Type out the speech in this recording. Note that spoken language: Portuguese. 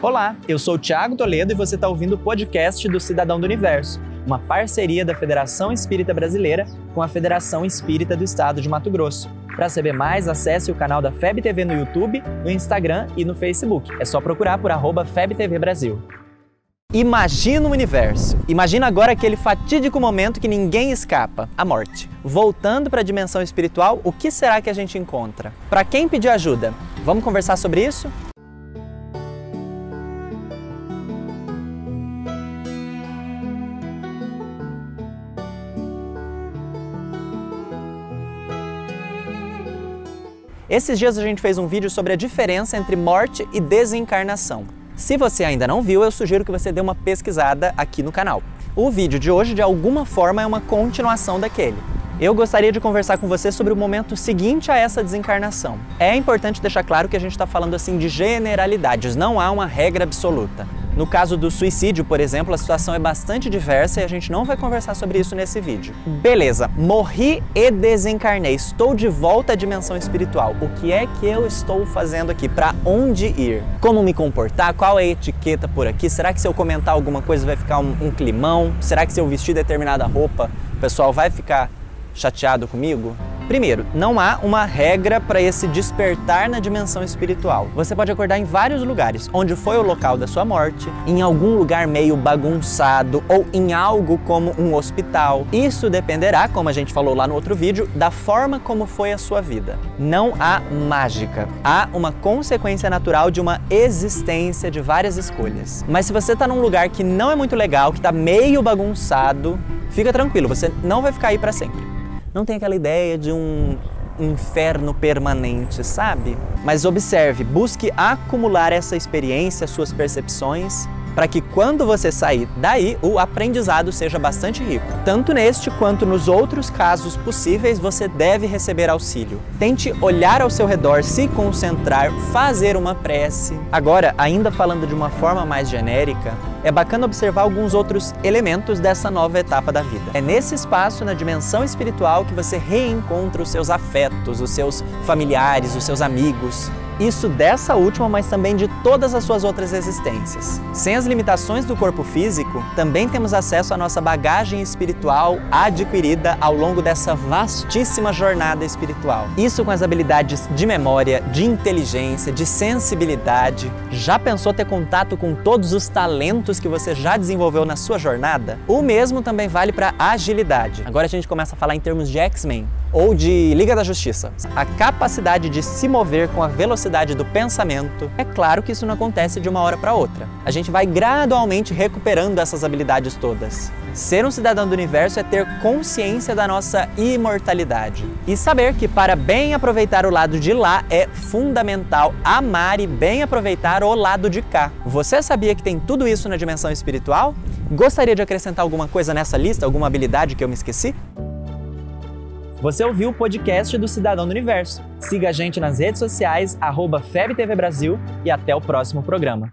Olá, eu sou o Thiago Toledo e você está ouvindo o podcast do Cidadão do Universo, uma parceria da Federação Espírita Brasileira com a Federação Espírita do Estado de Mato Grosso. Para saber mais, acesse o canal da FEB TV no YouTube, no Instagram e no Facebook. É só procurar por arroba FebTV Brasil. Imagina o universo. Imagina agora aquele fatídico momento que ninguém escapa, a morte. Voltando para a dimensão espiritual, o que será que a gente encontra? Para quem pedir ajuda? Vamos conversar sobre isso? Esses dias a gente fez um vídeo sobre a diferença entre morte e desencarnação. Se você ainda não viu, eu sugiro que você dê uma pesquisada aqui no canal. O vídeo de hoje, de alguma forma, é uma continuação daquele. Eu gostaria de conversar com você sobre o momento seguinte a essa desencarnação. É importante deixar claro que a gente está falando assim de generalidades, não há uma regra absoluta. No caso do suicídio, por exemplo, a situação é bastante diversa e a gente não vai conversar sobre isso nesse vídeo. Beleza, morri e desencarnei. Estou de volta à dimensão espiritual. O que é que eu estou fazendo aqui? Para onde ir? Como me comportar? Qual é a etiqueta por aqui? Será que se eu comentar alguma coisa vai ficar um, um climão? Será que se eu vestir determinada roupa, o pessoal vai ficar chateado comigo? Primeiro, não há uma regra para esse despertar na dimensão espiritual. Você pode acordar em vários lugares, onde foi o local da sua morte, em algum lugar meio bagunçado ou em algo como um hospital. Isso dependerá, como a gente falou lá no outro vídeo, da forma como foi a sua vida. Não há mágica. Há uma consequência natural de uma existência de várias escolhas. Mas se você está num lugar que não é muito legal, que está meio bagunçado, fica tranquilo, você não vai ficar aí para sempre não tem aquela ideia de um inferno permanente, sabe? Mas observe, busque acumular essa experiência, suas percepções, para que quando você sair daí, o aprendizado seja bastante rico. Tanto neste quanto nos outros casos possíveis, você deve receber auxílio. Tente olhar ao seu redor, se concentrar, fazer uma prece. Agora, ainda falando de uma forma mais genérica, é bacana observar alguns outros elementos dessa nova etapa da vida. É nesse espaço, na dimensão espiritual, que você reencontra os seus afetos, os seus familiares, os seus amigos. Isso dessa última, mas também de todas as suas outras existências. Sem as limitações do corpo físico, também temos acesso à nossa bagagem espiritual adquirida ao longo dessa vastíssima jornada espiritual. Isso com as habilidades de memória, de inteligência, de sensibilidade. Já pensou ter contato com todos os talentos que você já desenvolveu na sua jornada? O mesmo também vale para agilidade. Agora a gente começa a falar em termos de X-Men ou de Liga da Justiça. A capacidade de se mover com a velocidade do pensamento. É claro que isso não acontece de uma hora para outra. A gente vai gradualmente recuperando essas habilidades todas. Ser um cidadão do universo é ter consciência da nossa imortalidade e saber que para bem aproveitar o lado de lá é fundamental amar e bem aproveitar o lado de cá. Você sabia que tem tudo isso dimensão espiritual? Gostaria de acrescentar alguma coisa nessa lista, alguma habilidade que eu me esqueci? Você ouviu o podcast do Cidadão do Universo. Siga a gente nas redes sociais, arroba FebTV Brasil e até o próximo programa.